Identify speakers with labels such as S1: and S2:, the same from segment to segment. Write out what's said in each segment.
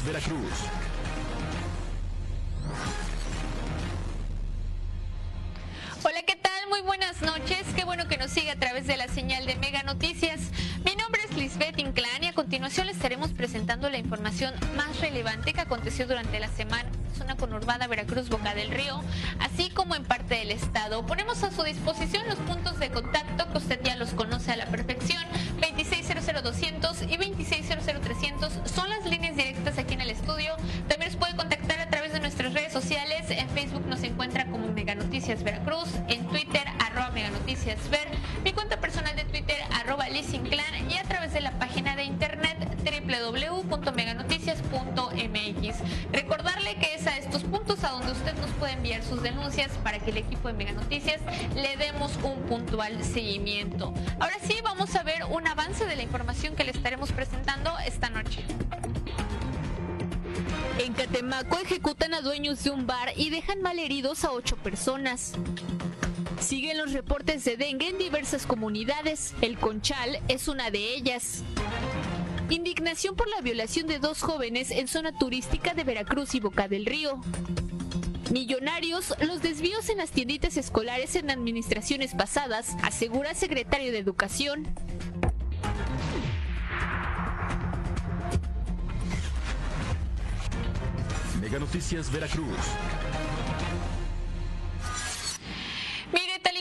S1: Veracruz.
S2: Hola, ¿qué tal? Muy buenas noches. Qué bueno que nos sigue a través de la señal de Mega Noticias. Mi nombre es Lisbeth Inclán y a continuación les estaremos presentando la información más relevante que aconteció durante la semana zona conurbada Veracruz Boca del Río, así como en parte del estado. Ponemos a su disposición es a estos puntos a donde usted nos puede enviar sus denuncias para que el equipo de Mega Noticias le demos un puntual seguimiento. Ahora sí, vamos a ver un avance de la información que le estaremos presentando esta noche. En Catemaco ejecutan a dueños de un bar y dejan malheridos a ocho personas. Siguen los reportes de dengue en diversas comunidades. El Conchal es una de ellas. Indignación por la violación de dos jóvenes en zona turística de Veracruz y Boca del Río. Millonarios, los desvíos en las tienditas escolares en administraciones pasadas, asegura secretario de Educación.
S1: Mega Noticias Veracruz.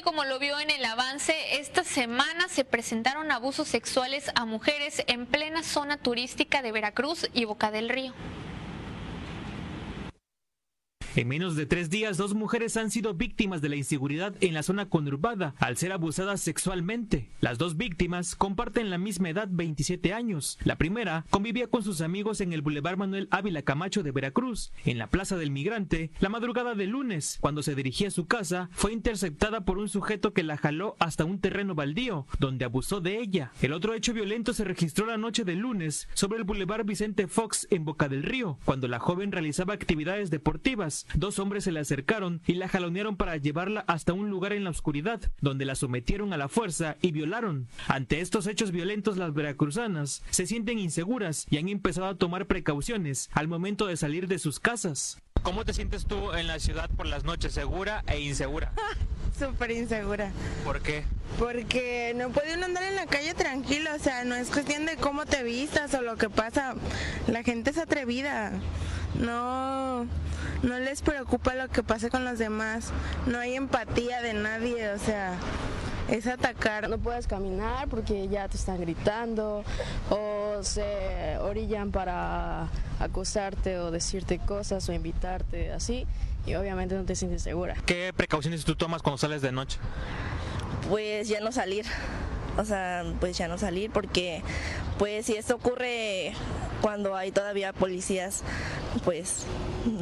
S2: Como lo vio en el avance, esta semana se presentaron abusos sexuales a mujeres en plena zona turística de Veracruz y Boca del Río.
S3: En menos de tres días, dos mujeres han sido víctimas de la inseguridad en la zona conurbada al ser abusadas sexualmente. Las dos víctimas comparten la misma edad, 27 años. La primera convivía con sus amigos en el Boulevard Manuel Ávila Camacho de Veracruz, en la Plaza del Migrante, la madrugada del lunes. Cuando se dirigía a su casa, fue interceptada por un sujeto que la jaló hasta un terreno baldío, donde abusó de ella. El otro hecho violento se registró la noche del lunes sobre el Boulevard Vicente Fox en Boca del Río, cuando la joven realizaba actividades deportivas dos hombres se le acercaron y la jalonearon para llevarla hasta un lugar en la oscuridad, donde la sometieron a la fuerza y violaron. Ante estos hechos violentos, las veracruzanas se sienten inseguras y han empezado a tomar precauciones al momento de salir de sus casas. ¿Cómo te sientes tú en la ciudad por las noches, segura e insegura?
S4: Súper insegura.
S3: ¿Por qué?
S4: Porque no puede uno andar en la calle tranquilo, o sea, no es cuestión de cómo te vistas o lo que pasa. La gente es atrevida. No, no les preocupa lo que pase con los demás, no hay empatía de nadie, o sea, es atacar.
S5: No puedes caminar porque ya te están gritando o se orillan para acosarte o decirte cosas o invitarte así y obviamente no te sientes segura.
S3: ¿Qué precauciones tú tomas cuando sales de noche?
S6: Pues ya no salir o sea, pues ya no salir porque pues si esto ocurre cuando hay todavía policías, pues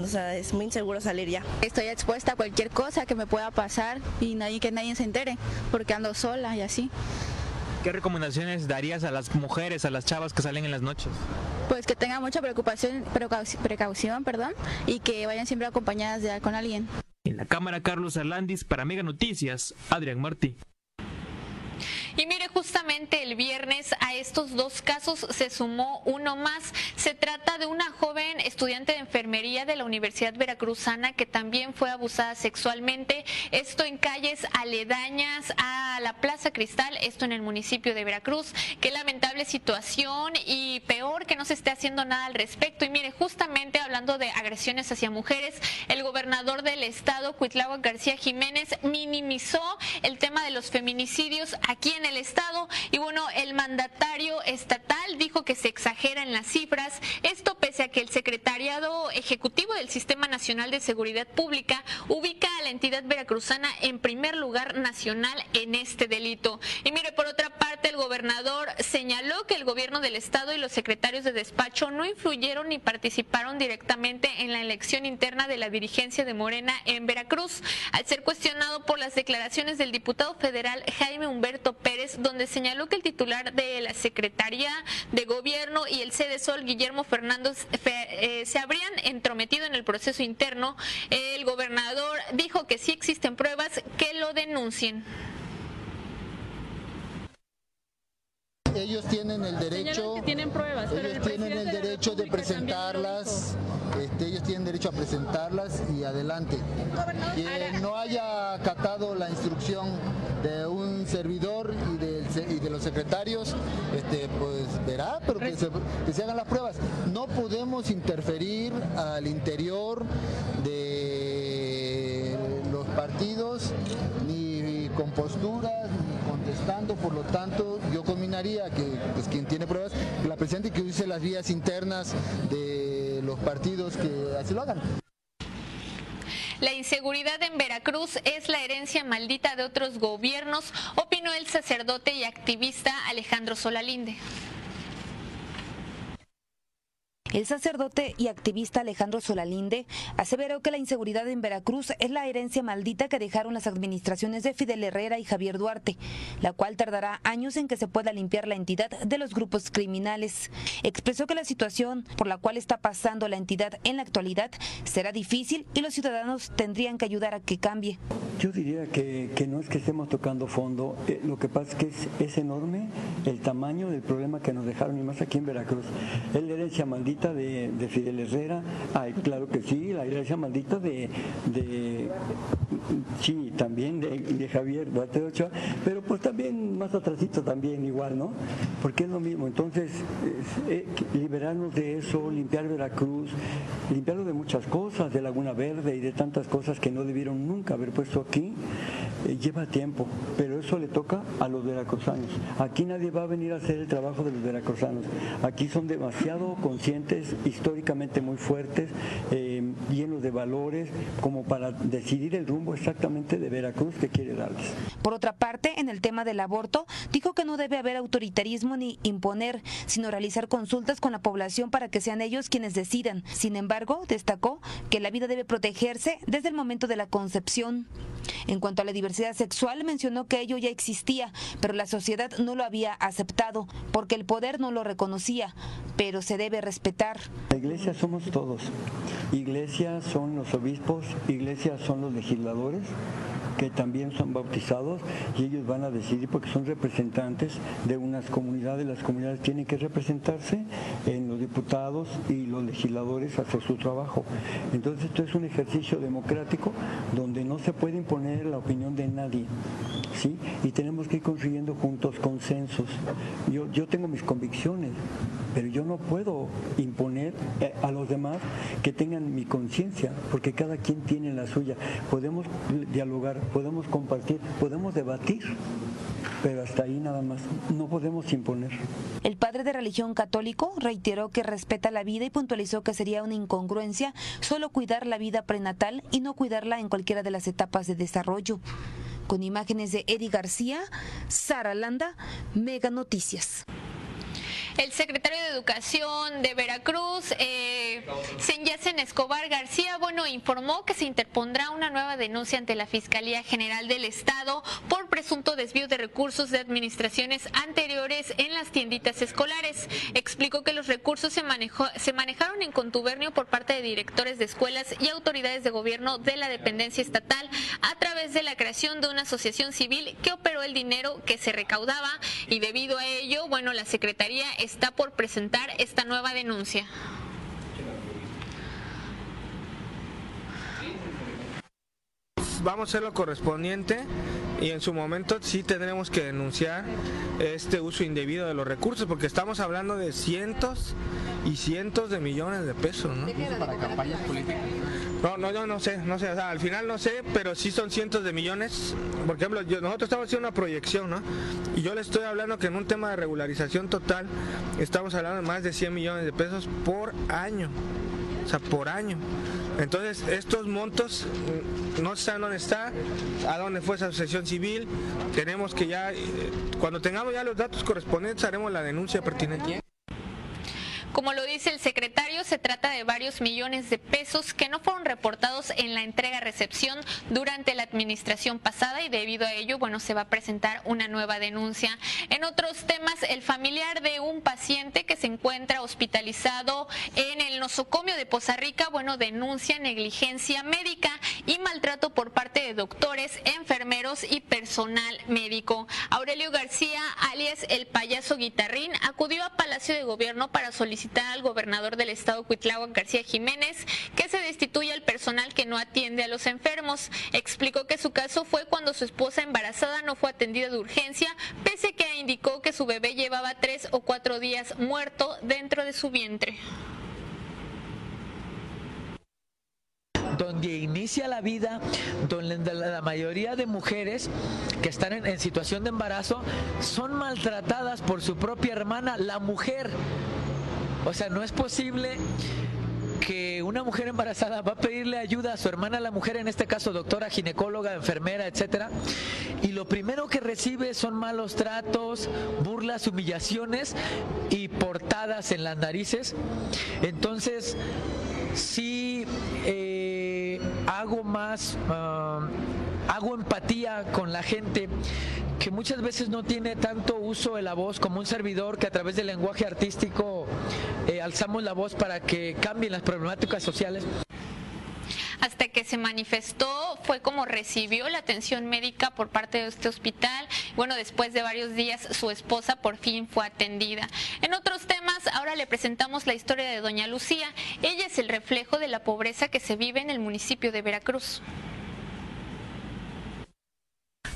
S6: o sea, es muy inseguro salir ya.
S7: Estoy expuesta a cualquier cosa que me pueda pasar y nadie que nadie se entere porque ando sola y así.
S3: ¿Qué recomendaciones darías a las mujeres, a las chavas que salen en las noches?
S7: Pues que tengan mucha preocupación, precaución, perdón, y que vayan siempre acompañadas de, con alguien.
S3: En la cámara Carlos Arlandis para Mega Noticias, Adrián Martí.
S2: Y mire, justamente el viernes a estos dos casos se sumó uno más. Se trata de una joven estudiante de enfermería de la Universidad Veracruzana que también fue abusada sexualmente. Esto en calles aledañas a la Plaza Cristal, esto en el municipio de Veracruz. Qué lamentable situación y peor que no se esté haciendo nada al respecto. Y mire, justamente hablando de agresiones hacia mujeres, el gobernador del estado, Cuitláhuac García Jiménez, minimizó el tema de los feminicidios aquí en el Estado. Y bueno, el mandatario estatal dijo que se exageran las cifras. Esto pese a que el Secretariado Ejecutivo del Sistema Nacional de Seguridad Pública ubica a la entidad veracruzana en primer lugar nacional en este delito. Y mire, por otra parte, el gobernador señaló que el gobierno del estado y los secretarios de despacho no influyeron ni participaron directamente en la elección interna de la dirigencia de Morena en Veracruz, al ser cuestionado por las declaraciones del diputado federal Jaime Humberto Pérez, donde señaló que el titular de la Secretaría de Gobierno y el sede Sol, Guillermo Fernández, eh, se habrían entrometido en el proceso interno. El gobernador dijo que sí existen pruebas que lo denuncien.
S8: ellos tienen el derecho
S9: tienen pruebas
S8: ellos tienen el derecho de presentarlas este, ellos tienen derecho a presentarlas y adelante quien no haya acatado la instrucción de un servidor y de, los secretarios este, pues verá pero que se, hagan las pruebas. No podemos interferir al interior de los partidos ni con posturas ni contestando. Por lo tanto yo combinaría que pues, quien tiene pruebas la presidenta que use las vías internas de los partidos que así lo hagan
S2: la inseguridad en Veracruz es la herencia maldita de otros gobiernos, opinó el sacerdote y activista Alejandro Solalinde.
S10: El sacerdote y activista Alejandro Solalinde aseveró que la inseguridad en Veracruz es la herencia maldita que dejaron las administraciones de Fidel Herrera y Javier Duarte, la cual tardará años en que se pueda limpiar la entidad de los grupos criminales. Expresó que la situación por la cual está pasando la entidad en la actualidad será difícil y los ciudadanos tendrían que ayudar a que cambie.
S11: Yo diría que, no es que estemos tocando fondo, eh, lo que pasa es que es, enorme el tamaño del problema que nos dejaron y más aquí en Veracruz. Es la herencia maldita de, Fidel Herrera, ay, claro que sí, la iglesia maldita de, sí, también de, Javier Duarte Ochoa, pero pues también más atrasito también igual, ¿no? Porque es lo mismo, entonces eh, liberarnos de eso, limpiar Veracruz, limpiarlo de muchas cosas, de Laguna Verde y de tantas cosas que no debieron nunca haber puesto aquí, eh, lleva tiempo, pero eso le toca a los veracruzanos. Aquí nadie va a venir a hacer el trabajo de los veracruzanos, aquí son demasiado conscientes históricamente muy fuertes, eh, llenos de valores, como para decidir el rumbo exactamente de Veracruz que quiere darles.
S10: Por otra parte, en el tema del aborto, dijo que no debe haber autoritarismo ni imponer, sino realizar consultas con la población para que sean ellos quienes decidan. Sin embargo, destacó que la vida debe protegerse desde el momento de la concepción. En cuanto a la diversidad sexual, mencionó que ello ya existía, pero la sociedad no lo había aceptado porque el poder no lo reconocía, pero se debe respetar.
S11: La iglesia somos todos. Iglesia son los obispos, iglesia son los legisladores, que también son bautizados y ellos van a decidir porque son representantes de unas comunidades. Las comunidades tienen que representarse en los diputados y los legisladores hacer su trabajo. Entonces esto es un ejercicio democrático donde no se puede imponer la opinión de nadie. ¿sí? Y tenemos que ir construyendo juntos consensos. Yo, yo tengo mis convicciones, pero yo no puedo imponer eh, a los demás que tengan mi conciencia, porque cada quien tiene la suya. Podemos dialogar, podemos compartir, podemos debatir, pero hasta ahí nada más, no podemos imponer.
S10: El padre de religión católico reiteró que respeta la vida y puntualizó que sería una incongruencia solo cuidar la vida prenatal y no cuidarla en cualquiera de las etapas de desarrollo. Con imágenes de Eddie García, Sara Landa, Mega Noticias.
S2: El secretario de Educación de Veracruz, eh, Escobar García, bueno, informó que se interpondrá una nueva denuncia ante la Fiscalía General del Estado por presunto desvío de recursos de administraciones anteriores en las tienditas escolares. Explicó que los recursos se, manejó, se manejaron en contubernio por parte de directores de escuelas y autoridades de gobierno de la dependencia estatal a través de la creación de una asociación civil que operó el dinero que se recaudaba y debido a ello, bueno, la Secretaría está por presentar esta nueva denuncia.
S12: Vamos a hacer lo correspondiente y en su momento sí tendremos que denunciar este uso indebido de los recursos porque estamos hablando de cientos y cientos de millones de pesos, ¿no? Para campañas políticas. No, no, yo no sé, no sé, al final no sé, pero sí son cientos de millones. Por ejemplo, nosotros estamos haciendo una proyección, ¿no? Y yo le estoy hablando que en un tema de regularización total estamos hablando de más de 100 millones de pesos por año. o sea, por año. Entonces, estos montos mm, no saben dónde está, a dónde fue esa asociación civil. Tenemos que ya, eh, cuando tengamos ya los datos correspondientes, haremos la denuncia pertinente.
S2: Como lo dice el secretario, se trata de varios millones de pesos que no fueron reportados en la entrega-recepción durante la administración pasada y debido a ello, bueno, se va a presentar una nueva denuncia. En otros temas, el familiar de un paciente que se encuentra hospitalizado en el nosocomio de Poza Rica, bueno, denuncia negligencia médica y maltrato por parte de doctores, enfermeros y personal médico. Aurelio García, alias el payaso guitarrín, acudió a Palacio de Gobierno para solicitar al gobernador del estado Cuitláhuac García Jiménez que se destituya el personal que no atiende a los enfermos. Explicó que su caso fue cuando su esposa embarazada no fue atendida de urgencia, pese que indicó que su bebé llevaba tres o cuatro días muerto dentro de su vientre.
S9: donde inicia la vida, donde la mayoría de mujeres que están en, situación de embarazo son maltratadas por su propia hermana, la mujer. O sea, no es posible que una mujer embarazada va a pedirle ayuda a su hermana, la mujer, en este caso doctora, ginecóloga, enfermera, etcétera, y lo primero que recibe son malos tratos, burlas, humillaciones y portadas en las narices. Entonces, sí eh, hago más, uh, hago empatía con la gente que muchas veces no tiene tanto uso de la voz como un servidor que a través del lenguaje artístico eh, alzamos la voz para que cambien las problemáticas sociales
S2: hasta que se manifestó fue como recibió la atención médica por parte de este hospital. Bueno, después de varios días su esposa por fin fue atendida. En otros temas, ahora le presentamos la historia de doña Lucía. Ella es el reflejo de la pobreza que se vive en el municipio de Veracruz.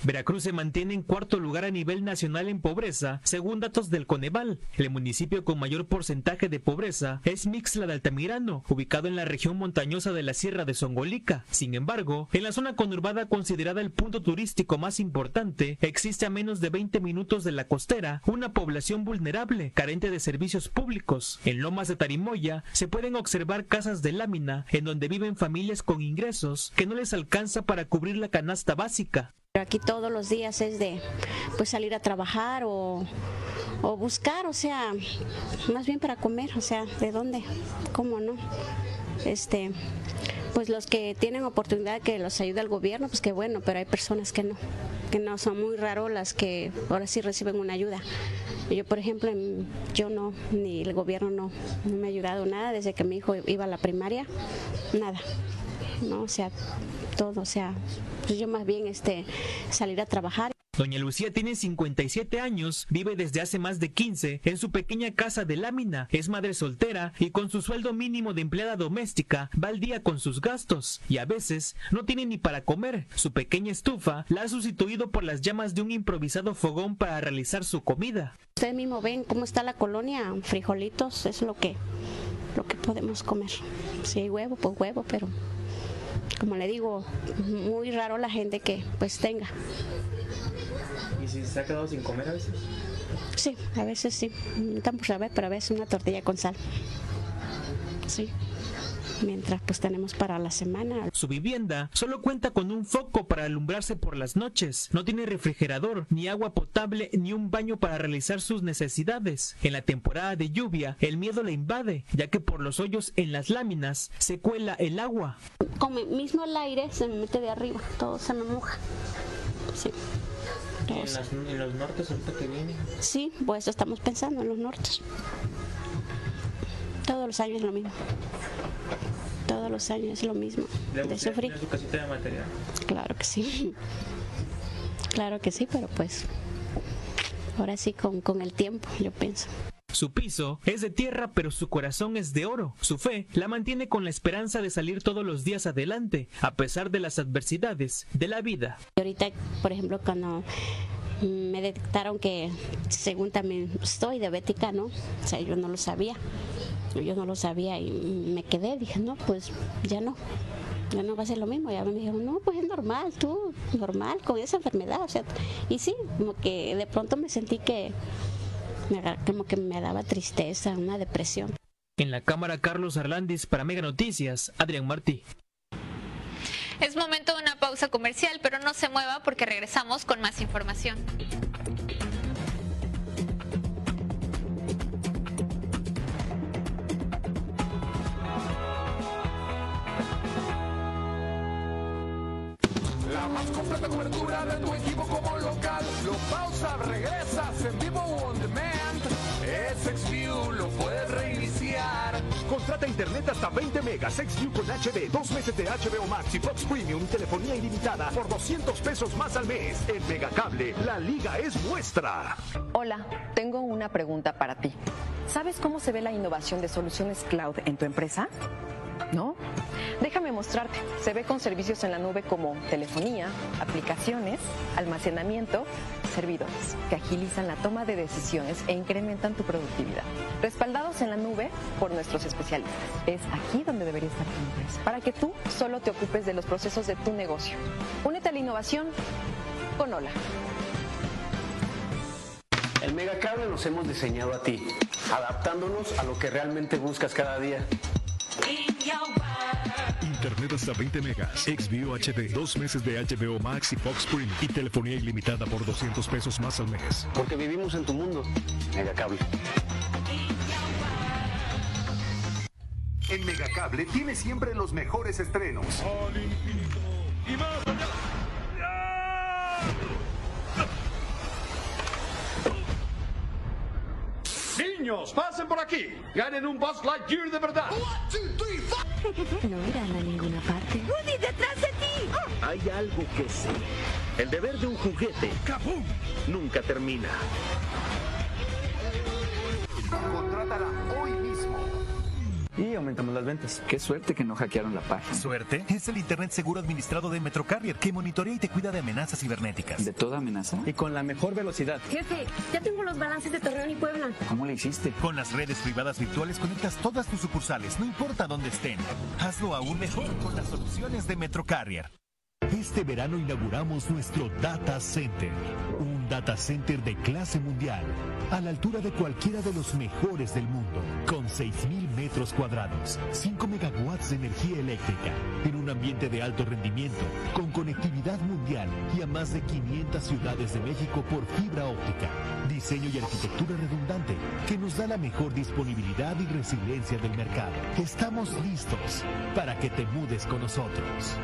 S3: Veracruz se mantiene en cuarto lugar a nivel nacional en pobreza, según datos del Coneval. El municipio con mayor porcentaje de pobreza es Mixla de Altamirano, ubicado en la región montañosa de la Sierra de Songolica. Sin embargo, en la zona conurbada considerada el punto turístico más importante, existe a menos de 20 minutos de la costera una población vulnerable, carente de servicios públicos. En Lomas de Tarimoya se pueden observar casas de lámina en donde viven familias con ingresos que no les alcanza para cubrir la canasta básica.
S13: Aquí todos los días es de pues salir a trabajar o, o, buscar, o sea, más bien para comer, o sea, ¿de dónde? ¿Cómo no? Este, pues los que tienen oportunidad que los ayude el gobierno, pues que bueno, pero hay personas que no, que no son muy raros las que ahora sí reciben una ayuda. Yo, por ejemplo, yo no, ni el gobierno no, no me ha ayudado nada desde que mi hijo iba a la primaria, nada, no, o sea, todo, o sea, pues yo más bien este salir a trabajar.
S3: Doña Lucía tiene 57 años, vive desde hace más de 15 en su pequeña casa de lámina, es madre soltera y con su sueldo mínimo de empleada doméstica va al día con sus gastos y a veces no tiene ni para comer. Su pequeña estufa la ha sustituido por las llamas de un improvisado fogón para realizar su comida.
S13: Ustedes mismo ven cómo está la colonia, frijolitos, es lo que lo que podemos comer. Si hay huevo, pues huevo, pero como le digo, muy raro la gente que pues tenga.
S3: ¿Y si se ha quedado sin comer a veces?
S13: Sí, a veces sí. Tan por saber, pero a veces una tortilla con sal. Sí mientras pues tenemos para la semana.
S3: Su vivienda solo cuenta con un foco para alumbrarse por las noches. No tiene refrigerador, ni agua potable, ni un baño para realizar sus necesidades. En la temporada de lluvia, el miedo le invade, ya que por los hoyos en las láminas se cuela el agua.
S13: Como mismo el aire se me mete de arriba, todo se me moja. Sí.
S3: ¿En, las, ¿En, los nortes ahorita que viene?
S13: Sí, pues estamos pensando en los nortes. Todos los años lo mismo todos los años es lo mismo.
S3: de sufrir. su casita de material?
S13: Claro que sí. Claro que sí, pero pues ahora sí con, con el tiempo, yo pienso.
S3: Su piso es de tierra, pero su corazón es de oro. Su fe la mantiene con la esperanza de salir todos los días adelante, a pesar de las adversidades de la vida.
S13: Y ahorita, por ejemplo, cuando me detectaron que según también estoy diabética, ¿no? O sea, yo no lo sabía yo no lo sabía y me quedé, dije, no, pues ya no, ya no va a ser lo mismo. Ya me dijeron, no, pues es normal, tú, normal, con esa enfermedad. O sea, y sí, como que de pronto me sentí que, como que me daba tristeza, una depresión.
S3: En la cámara Carlos Arlandis para Mega Noticias, Adrián Martí.
S2: Es momento de una pausa comercial, pero no se mueva porque regresamos con más información.
S14: Completa cobertura de tu equipo como local. Lo pausa, regresas en vivo on demand. Es XView, lo puedes reiniciar.
S15: Contrata internet hasta 20 megas, XView con HD, dos meses de HBO Max y Fox Premium, telefonía ilimitada por 200 pesos más al mes. En Megacable, la liga es nuestra.
S16: Hola, tengo una pregunta para ti. ¿Sabes cómo se ve la innovación de soluciones cloud en tu empresa? ¿No? Mostrarte. Se ve con servicios en la nube como telefonía, aplicaciones, almacenamiento, servidores, que agilizan la toma de decisiones e incrementan tu productividad. Respaldados en la nube por nuestros especialistas. Es aquí donde debería estar tu empresa, para que tú solo te ocupes de los procesos de tu negocio. Únete a la innovación con Hola.
S17: El Megacable nos hemos diseñado a ti, adaptándonos a lo que realmente buscas cada día.
S1: Internet hasta 20 megas, XView HD, dos meses de HBO Max y Fox Premium y telefonía ilimitada por 200 pesos más al mes.
S17: Porque vivimos en tu mundo. Megacable.
S15: En Megacable tiene siempre los mejores estrenos.
S14: Niños, pasen por aquí. Ganen un Buzz Lightyear de verdad.
S18: No irán a ninguna parte.
S19: ¡Woody, detrás de ti!
S20: Hay algo que sé. El deber de un juguete nunca termina.
S15: Contrátala hoy mismo.
S21: Y aumentamos las ventas. Qué suerte que no hackearon la página.
S22: Suerte es el Internet seguro administrado de Metrocarrier que monitorea y te cuida de amenazas cibernéticas.
S21: ¿De toda amenaza? Y con la mejor velocidad.
S19: Jefe, ya tengo los balances de Torreón y Puebla.
S21: ¿Cómo le hiciste?
S22: Con las redes privadas virtuales conectas todas tus sucursales, no importa dónde estén. Hazlo aún mejor con las soluciones de Metrocarrier.
S1: Este verano inauguramos nuestro Data Center, un data center de clase mundial, a la altura de cualquiera de los mejores del mundo, con 6.000 metros cuadrados, 5 megawatts de energía eléctrica, en un ambiente de alto rendimiento, con conectividad mundial y a más de 500 ciudades de México por fibra óptica, diseño y arquitectura redundante, que nos da la mejor disponibilidad y resiliencia del mercado. Estamos listos para que te mudes con nosotros.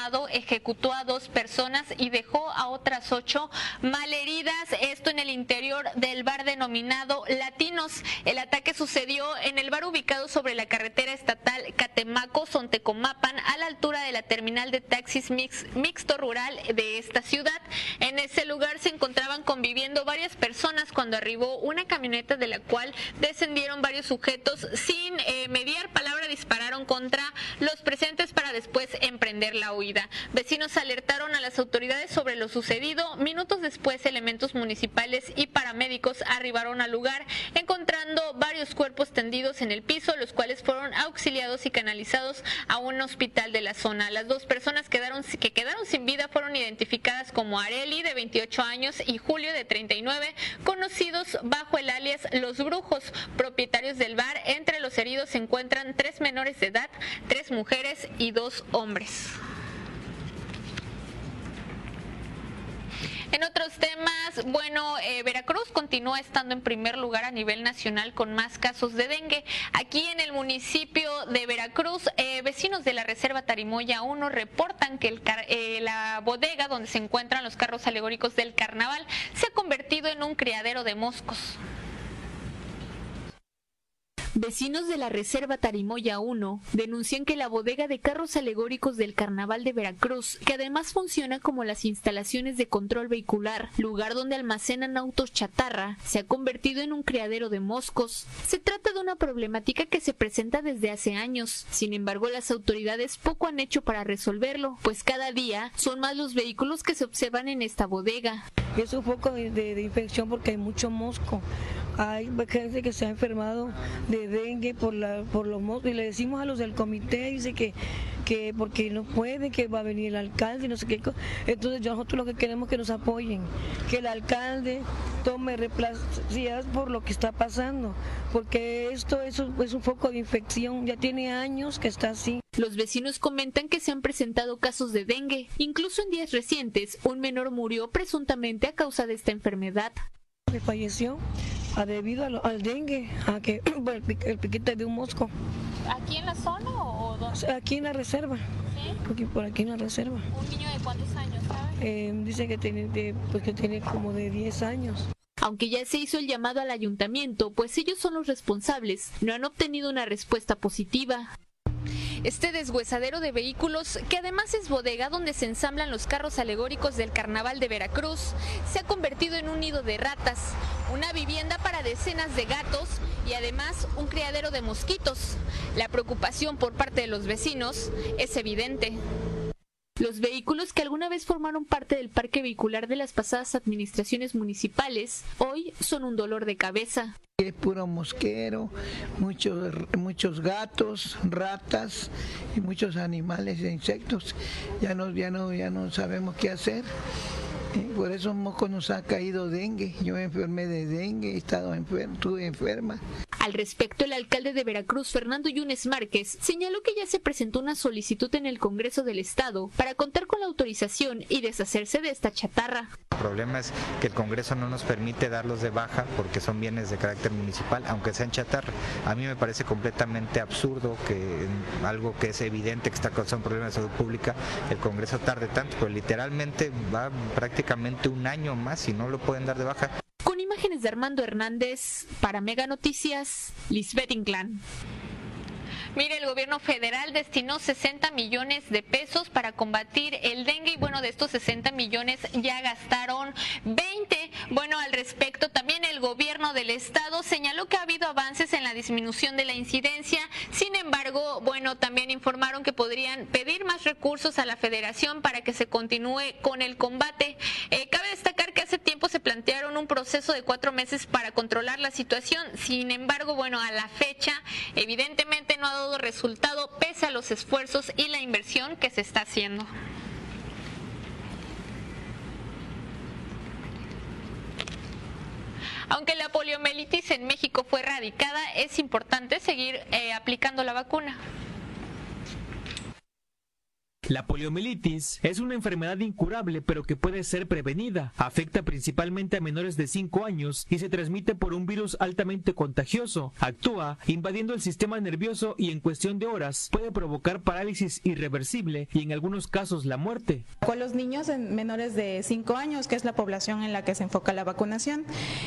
S2: Armado ejecutó a dos personas y dejó a otras ocho malheridas. Esto en el interior del bar denominado Latinos. El ataque sucedió en el bar ubicado sobre la carretera estatal Catemaco-Sontecomapan a la altura de la terminal de taxis mix- mixto rural de esta ciudad. En ese lugar se encontraban conviviendo varias personas cuando arribó una camioneta de la cual descendieron varios sujetos sin eh, mediar palabra dispararon contra los presentes para después emprender la huida. Vecinos alertaron a las autoridades sobre lo sucedido. Minutos después, elementos municipales y paramédicos arribaron al lugar, encontrando varios cuerpos tendidos en el piso, los cuales fueron auxiliados y canalizados a un hospital de la zona. Las dos personas quedaron, que quedaron sin vida fueron identificadas como Areli, de 28 años, y Julio, de 39, conocidos bajo el alias Los Brujos, propietarios del bar. Entre los heridos se encuentran tres menores de edad, tres mujeres y dos hombres. En otros temas, bueno, eh, Veracruz continúa estando en primer lugar a nivel nacional con más casos de dengue. Aquí en el municipio de Veracruz, eh, vecinos de la Reserva Tarimoya 1 reportan que el eh, la bodega donde se encuentran los carros alegóricos del carnaval se ha convertido en un criadero de moscos. Vecinos de la Reserva Tarimoya 1 denuncian que la bodega de carros alegóricos del Carnaval de Veracruz, que además funciona como las instalaciones de control vehicular, lugar donde almacenan autos chatarra, se ha convertido en un criadero de moscos. Se trata de una problemática que se presenta desde hace años. Sin embargo, las autoridades poco han hecho para resolverlo, pues cada día son más los vehículos que se observan en esta bodega.
S23: Es un foco de, de infección porque hay mucho mosco hay gente que se ha enfermado de dengue por, la, por los moscos y le decimos a los del comité, dice que, que porque no puede, que va a venir el alcalde no sé qué. Entonces nosotros lo que queremos es que nos apoyen, que el alcalde tome replacidas por lo que está pasando, porque esto es un, es un foco de infección, ya tiene años que está así.
S2: Los vecinos comentan que se han presentado casos de dengue. Incluso en días recientes, un menor murió presuntamente a causa de esta enfermedad.
S23: Falleció debido al, dengue, a que el, piquete de un mosco.
S2: ¿Aquí en la zona o dónde?
S23: Aquí en la reserva. ¿Sí? por aquí en la reserva.
S2: ¿Un niño de cuántos años,
S23: eh, dice que tiene, pues que tiene como de 10 años.
S2: Aunque ya se hizo el llamado al ayuntamiento, pues ellos son los responsables, no han obtenido una respuesta positiva. Este deshuesadero de vehículos, que además es bodega donde se ensamblan los carros alegóricos del Carnaval de Veracruz, se ha convertido en un nido de ratas, una vivienda para decenas de gatos y además un criadero de mosquitos. La preocupación por parte de los vecinos es evidente. Los vehículos que alguna vez formaron parte del parque vehicular de las pasadas administraciones municipales hoy son un dolor de cabeza.
S24: Es puro mosquero, muchos, muchos gatos, ratas y muchos animales e insectos. Ya no, ya no, ya no sabemos qué hacer. Por eso moco nos ha caído dengue. Yo me enfermé de dengue, he estado enfermo, estuve enferma.
S2: Al respecto, el alcalde de Veracruz, Fernando Yunes Márquez, señaló que ya se presentó una solicitud en el Congreso del Estado para contar con la autorización y deshacerse de esta chatarra.
S25: El problema es que el Congreso no nos permite darlos de baja porque son bienes de carácter municipal, aunque sean chatarra. A mí me parece completamente absurdo que algo que es evidente que está causando problemas de salud pública, el Congreso tarde tanto, pero literalmente va prácticamente un año más y no lo pueden dar de baja.
S2: Imágenes de Armando Hernández, para Mega Noticias, Lisbeth Inclán. Mire, el gobierno federal destinó 60 millones de pesos para combatir el dengue y bueno, de estos 60 millones ya gastaron 20. Bueno, al respecto, también el gobierno del estado señaló que ha habido avances en la disminución de la incidencia. Sin embargo, bueno, también informaron que podrían pedir más recursos a la federación para que se continúe con el combate. Eh, cabe destacar que hace tiempo se plantearon un proceso de cuatro meses para controlar la situación. Sin embargo, bueno, a la fecha, evidentemente no ha dado resultado pese a los esfuerzos y la inversión que se está haciendo. Aunque la poliomielitis en México fue erradicada, es importante seguir eh, aplicando la vacuna.
S3: La poliomielitis es una enfermedad incurable pero que puede ser prevenida. Afecta principalmente a menores de 5 años y se transmite por un virus altamente contagioso. Actúa invadiendo el sistema nervioso y en cuestión de horas puede provocar parálisis irreversible y en algunos casos la muerte.
S26: Con los niños en menores de 5 años, que es la población en la que se enfoca la vacunación,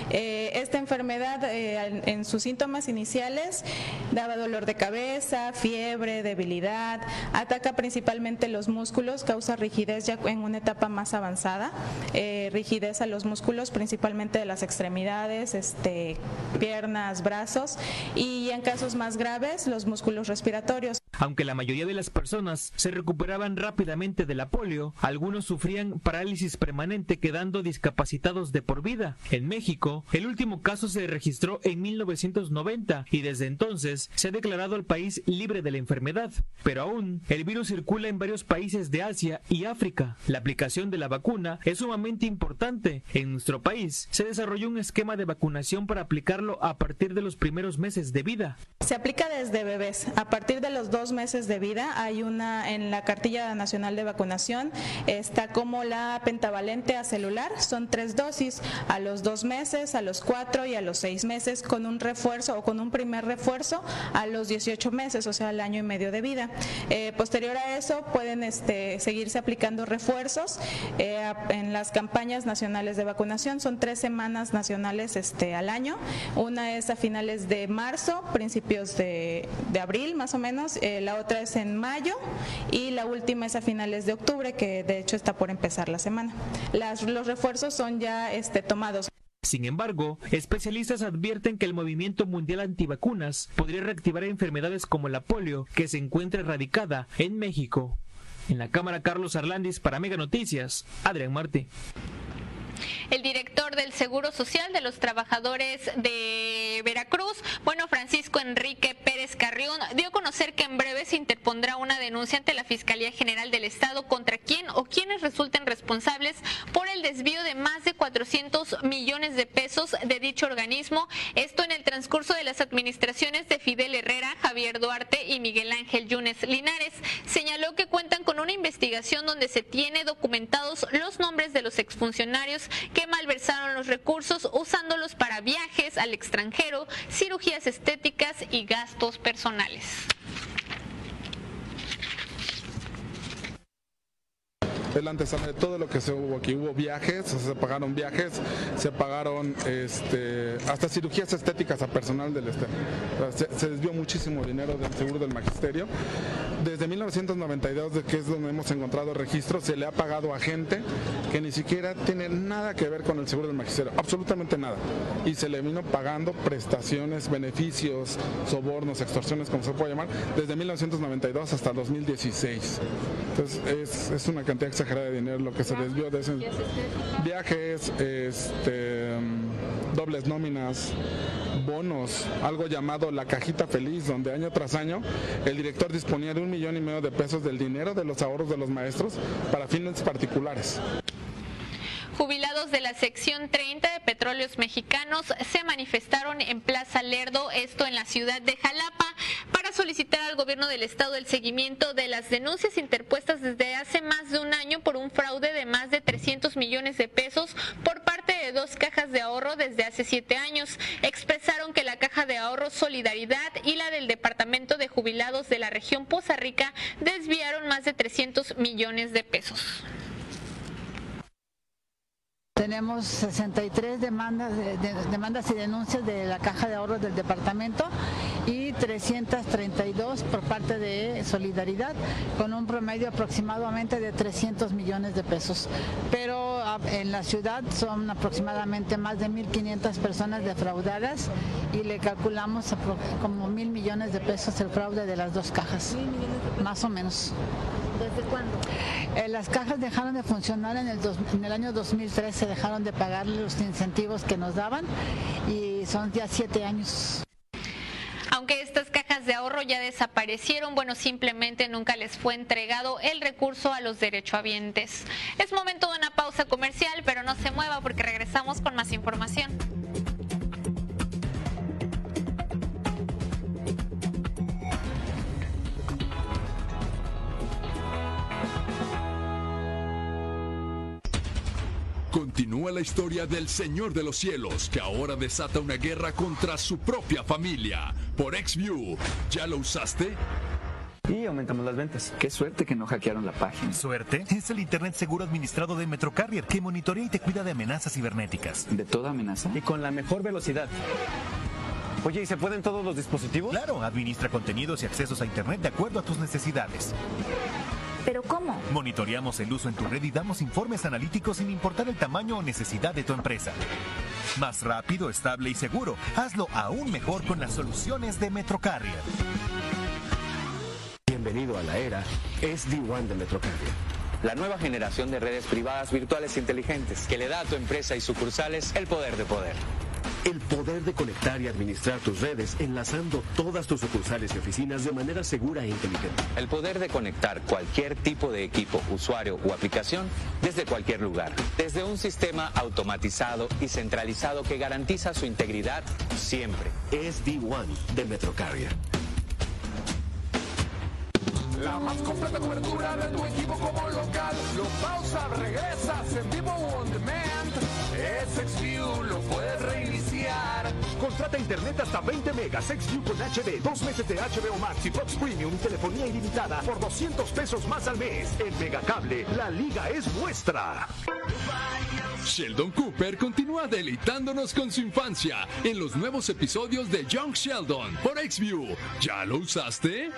S26: eh, esta enfermedad eh, en sus síntomas iniciales daba dolor de cabeza, fiebre, debilidad, ataca principalmente los músculos, causa rigidez ya en una etapa más avanzada, eh, rigidez a los músculos principalmente de las extremidades, este, piernas, brazos y en casos más graves los músculos respiratorios.
S3: Aunque la mayoría de las personas se recuperaban rápidamente de la polio, algunos sufrían parálisis permanente quedando discapacitados de por vida. En México, el último caso se registró en 1990 y desde entonces se ha declarado el país libre de la enfermedad. Pero aún, el virus circula en varios países de Asia y África. La aplicación de la vacuna es sumamente importante. En nuestro país se desarrolló un esquema de vacunación para aplicarlo a partir de los primeros meses de vida.
S26: Se aplica desde bebés, a partir de los dos meses de vida. Hay una en la cartilla nacional de vacunación, está como la pentavalente a celular, son tres dosis a los dos meses, a los cuatro y a los seis meses, con un refuerzo o con un primer refuerzo a los 18 meses, o sea, al año y medio de vida. Eh, posterior a eso pueden este, seguirse aplicando refuerzos eh, en las campañas nacionales de vacunación. Son tres semanas nacionales este, al año. Una es a finales de marzo, principios de, abril más o menos. Eh, la otra es en mayo y la última es a finales de octubre, que de hecho está por empezar la semana. Las, los refuerzos son ya este, tomados.
S3: Sin embargo, especialistas advierten que el movimiento mundial antivacunas podría reactivar enfermedades como la polio, que se encuentra erradicada en México. En la Cámara Carlos Arlandis para Mega Noticias, Adrián Marte.
S2: El director del Seguro Social de los Trabajadores de Veracruz, bueno, Francisco Enrique Pérez Carrión, dio a conocer que en breve se interpondrá una denuncia ante la Fiscalía General del Estado contra quien o quienes resulten responsables por el desvío de más de 400 millones de pesos de dicho organismo. Esto en el transcurso de las administraciones de Fidel Herrera, Javier Duarte y Miguel Ángel Yunes Linares. Señaló que investigación donde se tiene documentados los nombres de los exfuncionarios que malversaron los recursos usándolos para viajes al extranjero, cirugías estéticas y gastos personales.
S27: El antesala de todo lo que se hubo aquí. Hubo viajes, se pagaron viajes, se pagaron este, hasta cirugías estéticas a personal del Estado. Se, desvió muchísimo dinero del seguro del magisterio. Desde 1992, de que es donde hemos encontrado registros, se le ha pagado a gente que ni siquiera tiene nada que ver con el seguro del magisterio, absolutamente nada. Y se le vino pagando prestaciones, beneficios, sobornos, extorsiones, como se puede llamar, desde 1992 hasta 2016. Entonces es, es una cantidad exagerada de dinero lo que se desvió de esos viajes, este, dobles nóminas, bonos, algo llamado la cajita feliz, donde año tras año el director disponía de un millón y medio de pesos del dinero de los ahorros de los maestros para fines particulares.
S2: Jubilados de la sección 30 de Petróleos Mexicanos se manifestaron en Plaza Lerdo, esto en la ciudad de Jalapa, para solicitar al gobierno del estado el seguimiento de las denuncias interpuestas desde hace más de un año por un fraude de más de 300 millones de pesos por parte de dos cajas de ahorro desde hace siete años. Expresaron que la caja de ahorro Solidaridad y la del Departamento de Jubilados de la región Poza Rica desviaron más de 300 millones de pesos.
S28: Tenemos 63 demandas, demandas y denuncias de la Caja de Ahorros del departamento y 332 por parte de Solidaridad, con un promedio aproximadamente de 300 millones de pesos. Pero ah, en la ciudad son aproximadamente más de 1.500 personas defraudadas y le calculamos como mil millones de pesos el fraude de las dos cajas, más o menos.
S2: ¿Desde cuándo?
S28: Eh, las cajas dejaron de funcionar en el, en el año 2013, dejaron de pagar los incentivos que nos daban y son ya siete años.
S2: Aunque estas cajas de ahorro ya desaparecieron, bueno, simplemente nunca les fue entregado el recurso a los derechohabientes. Es momento de una pausa comercial, pero no se mueva porque regresamos con más información.
S29: Continúa la historia del Señor de los Cielos, que ahora desata una guerra contra su propia familia. Por XView, ¿ya lo usaste?
S21: Y aumentamos las ventas. Qué suerte que no hackearon la página.
S22: ¿Suerte? Es el Internet seguro administrado de Metrocarrier que monitorea y te cuida de amenazas cibernéticas.
S21: ¿De toda amenaza?
S17: Y con la mejor velocidad. Oye, ¿y se pueden todos los dispositivos?
S22: Claro, administra contenidos y accesos a Internet de acuerdo a tus necesidades.
S18: ¿Pero cómo?
S22: Monitoreamos el uso en tu red y damos informes analíticos sin importar el tamaño o necesidad de tu empresa. Más rápido, estable y seguro. Hazlo aún mejor con las soluciones de Metrocarrier.
S17: Bienvenido a la era SD1 de Metrocarrier.
S30: La nueva generación de redes privadas virtuales inteligentes que le da a tu empresa y sucursales el poder de poder.
S17: El poder de conectar y administrar tus redes enlazando todas tus sucursales y oficinas de manera segura e inteligente.
S30: El poder de conectar cualquier tipo de equipo, usuario o aplicación desde cualquier lugar. Desde un sistema automatizado y centralizado que garantiza su integridad siempre.
S17: Es D1 de Metrocarrier.
S14: La más completa cobertura de tu equipo como local. Lo pausa, regresas en vivo on demand. Es XView, lo.
S15: Contrata internet hasta 20 megas XView con HD, dos meses de HBO Max y Fox Premium telefonía ilimitada por 200 pesos más al mes. En Megacable, la liga es nuestra.
S29: Sheldon Cooper continúa deleitándonos con su infancia en los nuevos episodios de Young Sheldon por XView. ¿Ya lo usaste?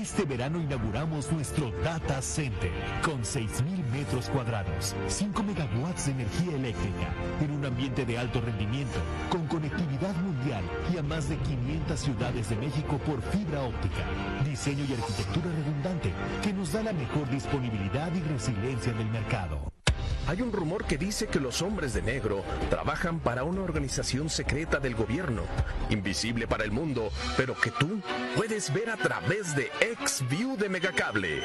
S1: Este verano inauguramos nuestro Data Center con 6.000 metros cuadrados, 5 megawatts de energía eléctrica, en un ambiente de alto rendimiento, con conectividad mundial y a más de 500 ciudades de México por fibra óptica. Diseño y arquitectura redundante que nos da la mejor disponibilidad y resiliencia del mercado.
S31: Hay un rumor que dice que los hombres de negro trabajan para una organización secreta del gobierno, invisible para el mundo, pero que tú puedes ver a través de XView de Megacable.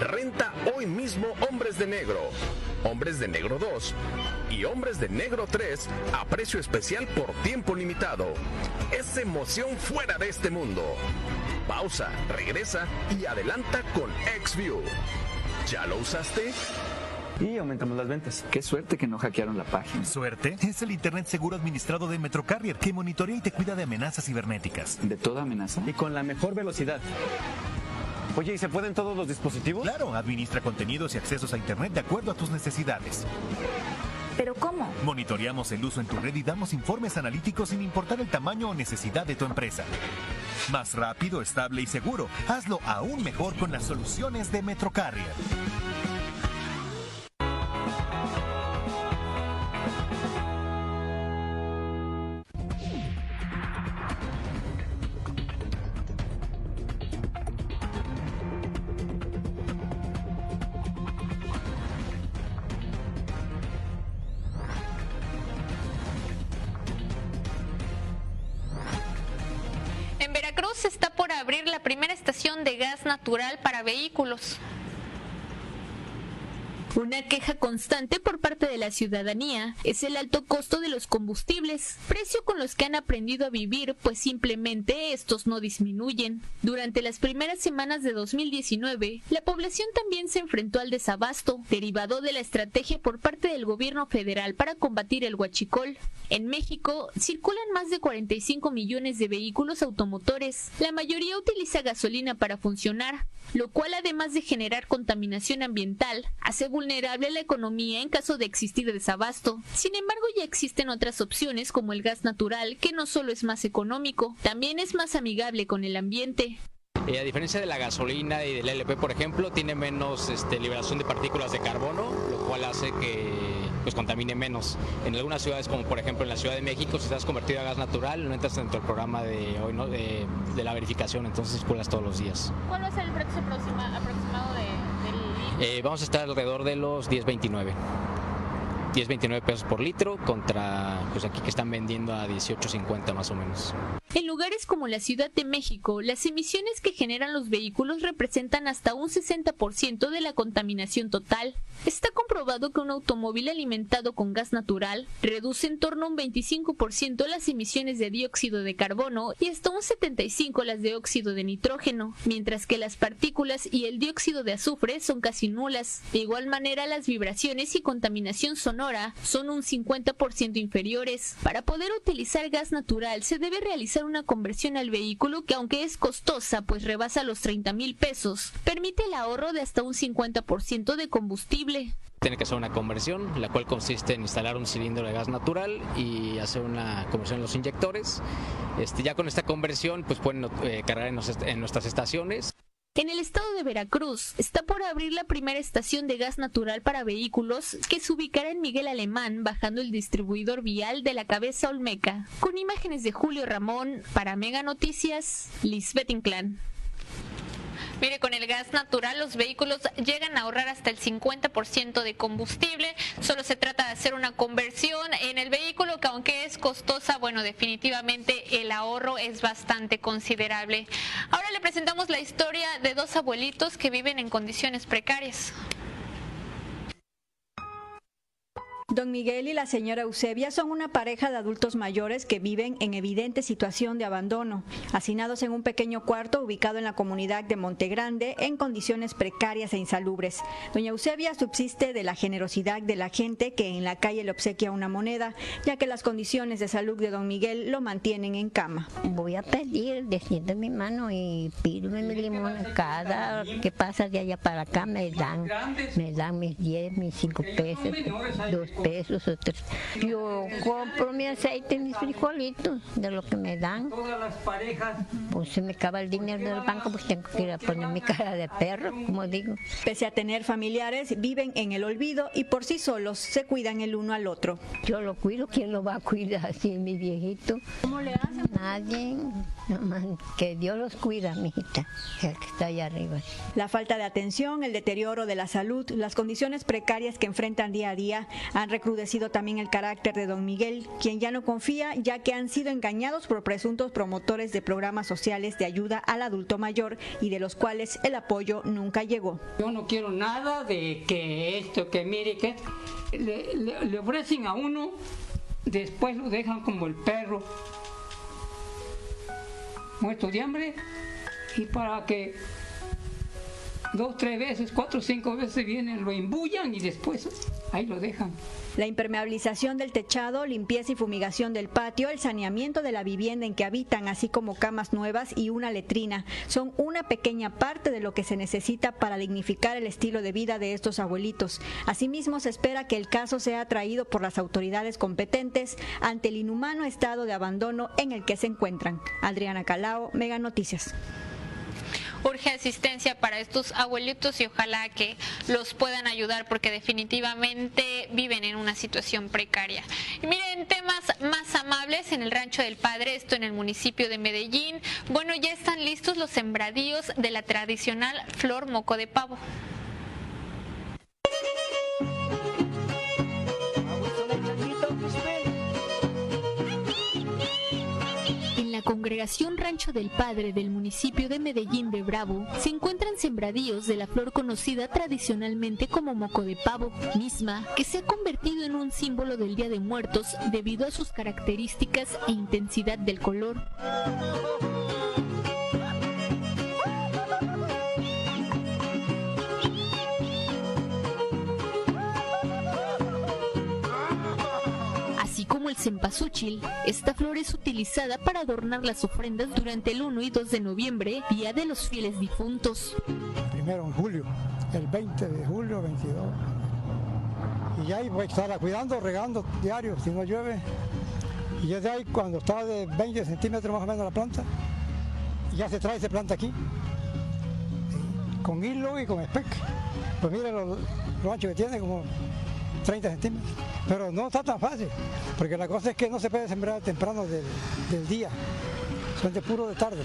S31: Renta hoy mismo Hombres de Negro, Hombres de Negro 2 y Hombres de Negro 3 a precio especial por tiempo limitado. Es emoción fuera de este mundo. Pausa, regresa y adelanta con XView. ¿Ya lo usaste?
S21: Y aumentamos las ventas. Qué suerte que no hackearon la página.
S22: ¿Suerte? Es el Internet seguro administrado de Metrocarrier que monitorea y te cuida de amenazas cibernéticas.
S21: ¿De toda amenaza?
S32: Y con la mejor velocidad. Oye, ¿y se pueden todos los dispositivos?
S22: Claro, administra contenidos y accesos a Internet de acuerdo a tus necesidades.
S18: ¿Pero cómo?
S22: Monitoreamos el uso en tu red y damos informes analíticos sin importar el tamaño o necesidad de tu empresa. Más rápido, estable y seguro. Hazlo aún mejor con las soluciones de Metrocarrier.
S2: Natural para vehículos. Una queja constante por parte de la ciudadanía es el alto costo de los combustibles, precio con los que han aprendido a vivir, pues simplemente estos no disminuyen. Durante las primeras semanas de 2019, la población también se enfrentó al desabasto, derivado de la estrategia por parte del gobierno federal para combatir el huachicol. En México circulan más de 45 millones de vehículos automotores. La mayoría utiliza gasolina para funcionar, lo cual además de generar contaminación ambiental, vulnerable a la economía en caso de existir desabasto. Sin embargo, ya existen otras opciones como el gas natural, que no solo es más económico, también es más amigable con el ambiente.
S33: Eh, a diferencia de la gasolina y del LP, por ejemplo, tiene menos este, liberación de partículas de carbono, lo cual hace que pues, contamine menos. En algunas ciudades, como por ejemplo en la Ciudad de México, si estás convertido a gas natural, no entras dentro del programa de, hoy, ¿no? de, de la verificación, entonces circulas todos los días.
S2: ¿Cuál va a ser el precio aproxima- aproximado de,
S33: Eh, vamos a estar alrededor de los 10.29. 10.29 pesos por litro contra pues aquí que están vendiendo a 18.50 más o menos.
S2: En lugares como la Ciudad de México, las emisiones que generan los vehículos representan hasta un 60% de la contaminación total. Está comprobado que un automóvil alimentado con gas natural reduce en torno a un 25% las emisiones de dióxido de carbono y hasta un 75% las de óxido de nitrógeno, mientras que las partículas y el dióxido de azufre son casi nulas. De igual manera, las vibraciones y contaminación sonora son un 50% inferiores. Para poder utilizar gas natural se debe realizar una conversión al vehículo que aunque es costosa pues rebasa los 30 mil pesos, permite el ahorro de hasta un 50% de combustible.
S33: Tiene que hacer una conversión, la cual consiste en instalar un cilindro de gas natural y hacer una conversión en los inyectores. Este, ya con esta conversión pues pueden eh, cargar en, nuestras estaciones.
S2: En el estado de Veracruz está por abrir la primera estación de gas natural para vehículos que se ubicará en Miguel Alemán bajando el distribuidor vial de la cabeza Olmeca. Con imágenes de Julio Ramón para Mega Noticias, Lisbeth Inclán. Mire, con el gas natural los vehículos llegan a ahorrar hasta el 50% de combustible. Solo se trata de hacer una conversión en el vehículo que aunque es costosa, bueno, definitivamente el ahorro es bastante considerable. Ahora le presentamos la historia de dos abuelitos que viven en condiciones precarias.
S34: Don Miguel y la señora Eusebia son una pareja de adultos mayores que viven en evidente situación de abandono, hacinados en un pequeño cuarto ubicado en la comunidad de Montegrande en condiciones precarias e insalubres. Doña Eusebia subsiste de la generosidad de la gente que en la calle le obsequia una moneda, ya que las condiciones de salud de don Miguel lo mantienen en cama.
S28: Voy a pedir, desciendo mi mano y pido mi limón. Cada que pasa de allá para acá me dan, me dan mis 10, mis 5 pesos, dos pesos o tres. Yo compro mi aceite y mis frijolitos de lo que me dan. Pues se me acaba el dinero del banco, pues tengo que ir a poner mi cara de perro, como digo.
S34: Pese a tener familiares, viven en el olvido y por sí solos se cuidan el uno al otro.
S28: Yo lo cuido, ¿quién lo va a cuidar así, mi viejito?
S34: ¿Cómo le hacen?
S28: Nadie, nomás que Dios los cuida, mijita, el que está allá arriba.
S34: La falta de atención, el deterioro de la salud, las condiciones precarias que enfrentan día a día han recrudecido también el carácter de don Miguel, quien ya no confía ya que han sido engañados por presuntos promotores de programas sociales de ayuda al adulto mayor y de los cuales el apoyo nunca llegó.
S35: Yo no quiero nada de que esto, que mire, que le, ofrecen a uno, después lo dejan como el perro, muerto de hambre, y para que dos, tres veces, cuatro, cinco veces vienen, lo embullan y después ahí lo dejan.
S34: La impermeabilización del techado, limpieza y fumigación del patio, el saneamiento de la vivienda en que habitan, así como camas nuevas y una letrina, son una pequeña parte de lo que se necesita para dignificar el estilo de vida de estos abuelitos. Asimismo, se espera que el caso sea traído por las autoridades competentes ante el inhumano estado de abandono en el que se encuentran. Adriana Calao, Mega Noticias.
S36: Urge asistencia para estos abuelitos y ojalá que los puedan ayudar porque definitivamente viven en una situación precaria. Y miren, temas más amables en el Rancho del Padre, esto en el municipio de Medellín. Bueno, ya están listos los sembradíos de la tradicional flor moco de pavo.
S2: La congregación Rancho del Padre del municipio de Medellín de Bravo se encuentran sembradíos de la flor conocida tradicionalmente como moco de pavo, misma que se ha convertido en un símbolo del Día de Muertos debido a sus características e intensidad del color. El cempasúchil, esta flor es utilizada para adornar las ofrendas durante el 1 y 2 de noviembre, Día de los Fieles Difuntos.
S37: primero en julio, el 20 de julio, 22. Y ahí voy a estarla cuidando, regando diario, si no llueve. Y ya de ahí, cuando está de 20 centímetros más o menos la planta, ya se trae esa planta aquí, con hilo y con espec. Pues mire lo, lo ancho que tiene, como 30 centímetros. Pero no está tan fácil, porque la cosa es que no se puede sembrar temprano del, del día, son de puro de tarde,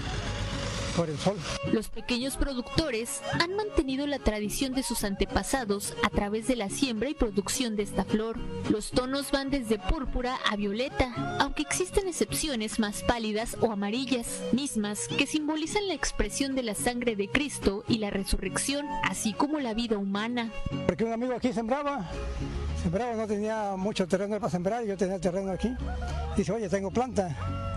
S37: por el sol.
S2: Los pequeños productores han mantenido la tradición de sus antepasados a través de la siembra y producción de esta flor. Los tonos van desde púrpura a violeta, aunque existen excepciones más pálidas o amarillas, mismas que simbolizan la expresión de la sangre de Cristo y la resurrección, así como la vida humana.
S37: Porque un amigo aquí sembraba, sembraba, no tenía mucho terreno para sembrar, yo tenía terreno aquí. Dice, oye, tengo planta,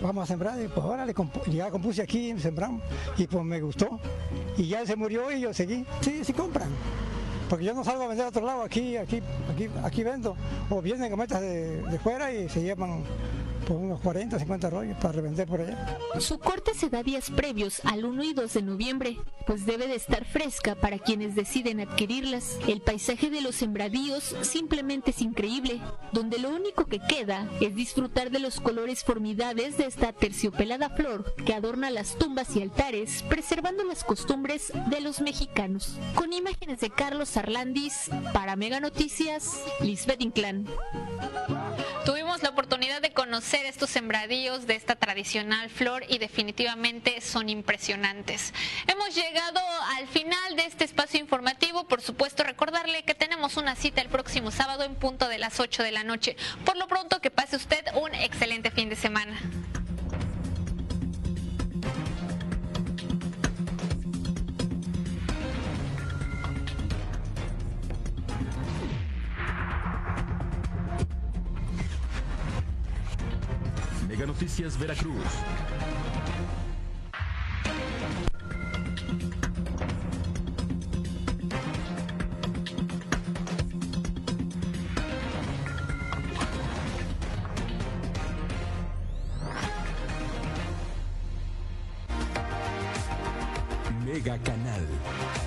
S37: vamos a sembrar. Y pues órale, ya compuse aquí, sembramos. Y pues me gustó. Y ya él se murió y yo seguí. Sí, sí compran. Porque yo no salgo a vender a otro lado, aquí, aquí, aquí, aquí vendo. O vienen cometas de, de fuera y se llevan unos 40, 50 rollos para revender por allá.
S2: Su corte se da días previos al 1 y 2 de noviembre, pues debe de estar fresca para quienes deciden adquirirlas. El paisaje de los sembradíos simplemente es increíble, donde lo único que queda es disfrutar de los colores formidables de esta terciopelada flor que adorna las tumbas y altares, preservando las costumbres de los mexicanos. Con imágenes de Carlos Arlandis, para Mega Noticias, Lisbeth Inclán.
S36: Conocer estos sembradíos de esta tradicional flor y definitivamente son impresionantes. Hemos llegado al final de este espacio informativo. Por supuesto, recordarle que tenemos una cita el próximo sábado en punto de las 8 de la noche. Por lo pronto, que pase usted un excelente fin de semana.
S1: Noticias Veracruz.
S38: Mega Canal.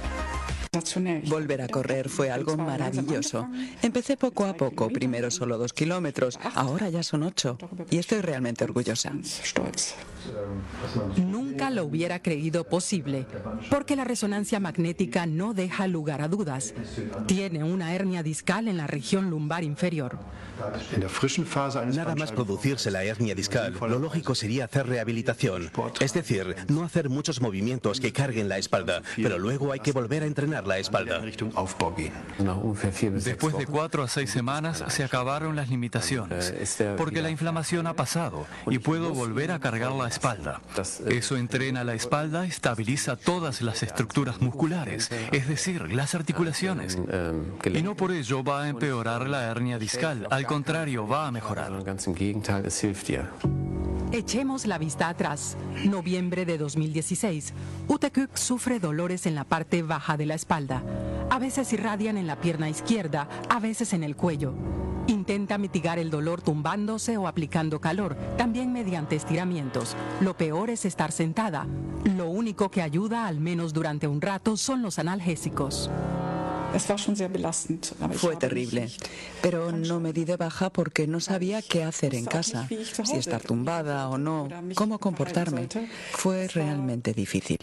S39: Volver a correr fue algo maravilloso. Empecé poco a poco, primero solo dos kilómetros, ahora ya son ocho. Y estoy realmente orgullosa.
S40: Nunca lo hubiera creído posible, porque la resonancia magnética no deja lugar a dudas. Tiene una hernia discal en la región lumbar inferior.
S41: Nada más producirse la hernia discal, lo lógico sería hacer rehabilitación. Es decir, no hacer muchos movimientos que carguen la espalda, pero luego hay que volver a entrenar la espalda.
S42: Después de cuatro a seis semanas se acabaron las limitaciones, porque la inflamación ha pasado y puedo volver a cargar la espalda. Eso entrena la espalda, estabiliza todas las estructuras musculares, es decir, las articulaciones. Y no por ello va a empeorar la hernia discal, al contrario, va a mejorar.
S40: Echemos la vista atrás. Noviembre de 2016. Utekuk sufre dolores en la parte baja de la espalda. A veces irradian en la pierna izquierda, a veces en el cuello. Intenta mitigar el dolor tumbándose o aplicando calor, también mediante estiramientos. Lo peor es estar sentada. Lo único que ayuda, al menos durante un rato, son los analgésicos.
S39: Fue terrible, pero no me di de baja porque no sabía qué hacer en casa, si estar tumbada o no, cómo comportarme. Fue realmente difícil.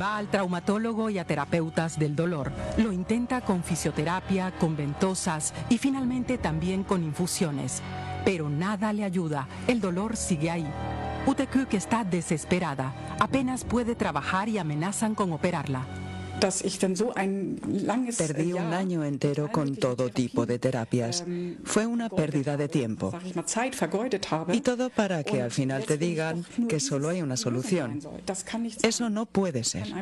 S40: Va al traumatólogo y a terapeutas del dolor. Lo intenta con fisioterapia, con ventosas y finalmente también con infusiones. Pero nada le ayuda. El dolor sigue ahí. Utekuk está desesperada. Apenas puede trabajar y amenazan con operarla.
S39: Perdí un año entero con todo tipo de terapias. Fue una pérdida de tiempo. Y todo para que al final te digan que solo hay una solución. Eso no puede ser.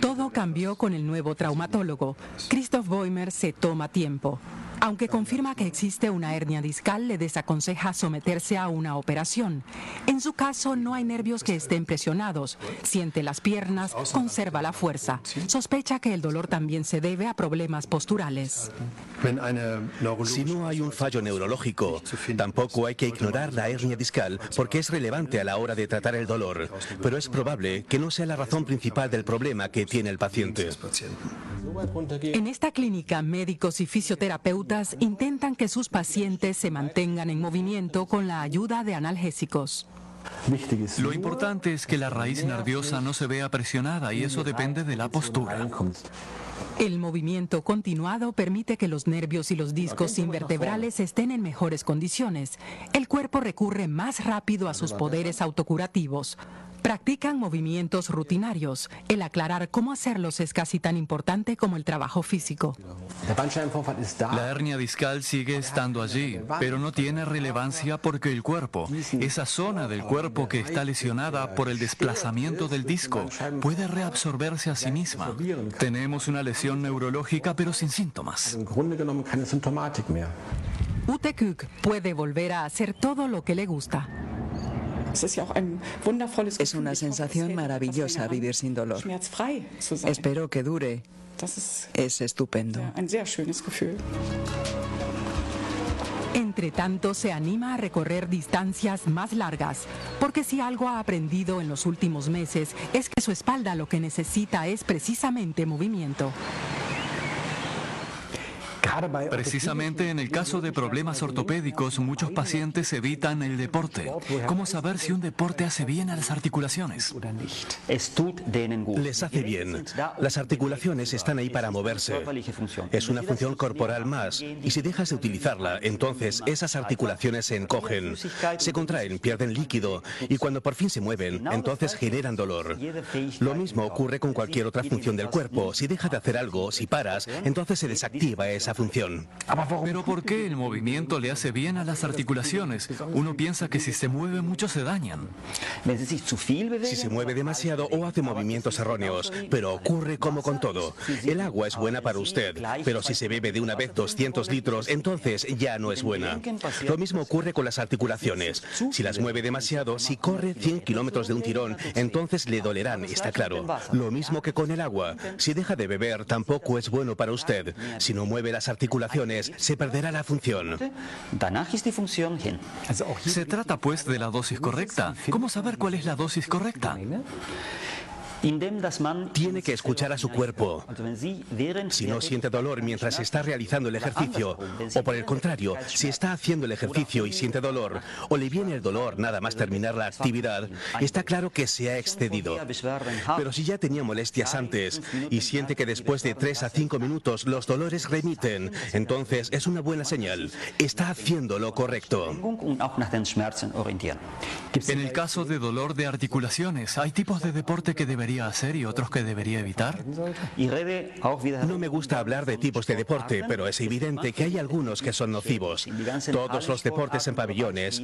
S40: Todo cambió con el nuevo traumatólogo. Christoph Boimer se toma tiempo. Aunque confirma que existe una hernia discal, le desaconseja someterse a una operación. En su caso, no hay nervios que estén presionados. Siente las piernas, conserva la fuerza. Sospecha que el dolor también se debe a problemas posturales.
S41: Si no hay un fallo neurológico, tampoco hay que ignorar la hernia discal porque es relevante a la hora de tratar el dolor, pero es probable que no sea la razón principal del problema que tiene el paciente.
S40: En esta clínica, médicos y fisioterapeutas intentan que sus pacientes se mantengan en movimiento con la ayuda de analgésicos.
S42: Lo importante es que la raíz nerviosa no se vea presionada y eso depende de la postura.
S40: El movimiento continuado permite que los nervios y los discos invertebrales estén en mejores condiciones. El cuerpo recurre más rápido a sus poderes autocurativos. Practican movimientos rutinarios. El aclarar cómo hacerlos es casi tan importante como el trabajo físico.
S42: La hernia discal sigue estando allí, pero no tiene relevancia porque el cuerpo, esa zona del cuerpo que está lesionada por el desplazamiento del disco, puede reabsorberse a sí misma. Tenemos una lesión neurológica pero sin síntomas.
S40: Utekuk puede volver a hacer todo lo que le gusta.
S39: Es una sensación maravillosa vivir sin dolor. Espero que dure. Es estupendo.
S40: Entre tanto, se anima a recorrer distancias más largas, porque si algo ha aprendido en los últimos meses es que su espalda lo que necesita es precisamente movimiento.
S42: Precisamente en el caso de problemas ortopédicos, muchos pacientes evitan el deporte. ¿Cómo saber si un deporte hace bien a las articulaciones?
S41: Les hace bien. Las articulaciones están ahí para moverse. Es una función corporal más. Y si dejas de utilizarla, entonces esas articulaciones se encogen, se contraen, pierden líquido. Y cuando por fin se mueven, entonces generan dolor. Lo mismo ocurre con cualquier otra función del cuerpo. Si deja de hacer algo, si paras, entonces se desactiva esa función.
S42: Pero ¿por qué el movimiento le hace bien a las articulaciones? Uno piensa que si se mueve mucho se dañan.
S41: Si se mueve demasiado o hace movimientos erróneos, pero ocurre como con todo. El agua es buena para usted, pero si se bebe de una vez 200 litros, entonces ya no es buena. Lo mismo ocurre con las articulaciones. Si las mueve demasiado, si corre 100 kilómetros de un tirón, entonces le dolerán, está claro. Lo mismo que con el agua. Si deja de beber, tampoco es bueno para usted. Si no mueve las articulaciones, se perderá la función.
S42: Se trata pues de la dosis correcta. ¿Cómo saber cuál es la dosis correcta?
S41: Tiene que escuchar a su cuerpo. Si no siente dolor mientras está realizando el ejercicio, o por el contrario, si está haciendo el ejercicio y siente dolor, o le viene el dolor nada más terminar la actividad, está claro que se ha excedido. Pero si ya tenía molestias antes y siente que después de 3 a 5 minutos los dolores remiten, entonces es una buena señal. Está haciendo lo correcto.
S42: En el caso de dolor de articulaciones, ¿hay tipos de deporte que deberían hacer y otros que debería evitar?
S41: No me gusta hablar de tipos de deporte, pero es evidente que hay algunos que son nocivos. Todos los deportes en pabellones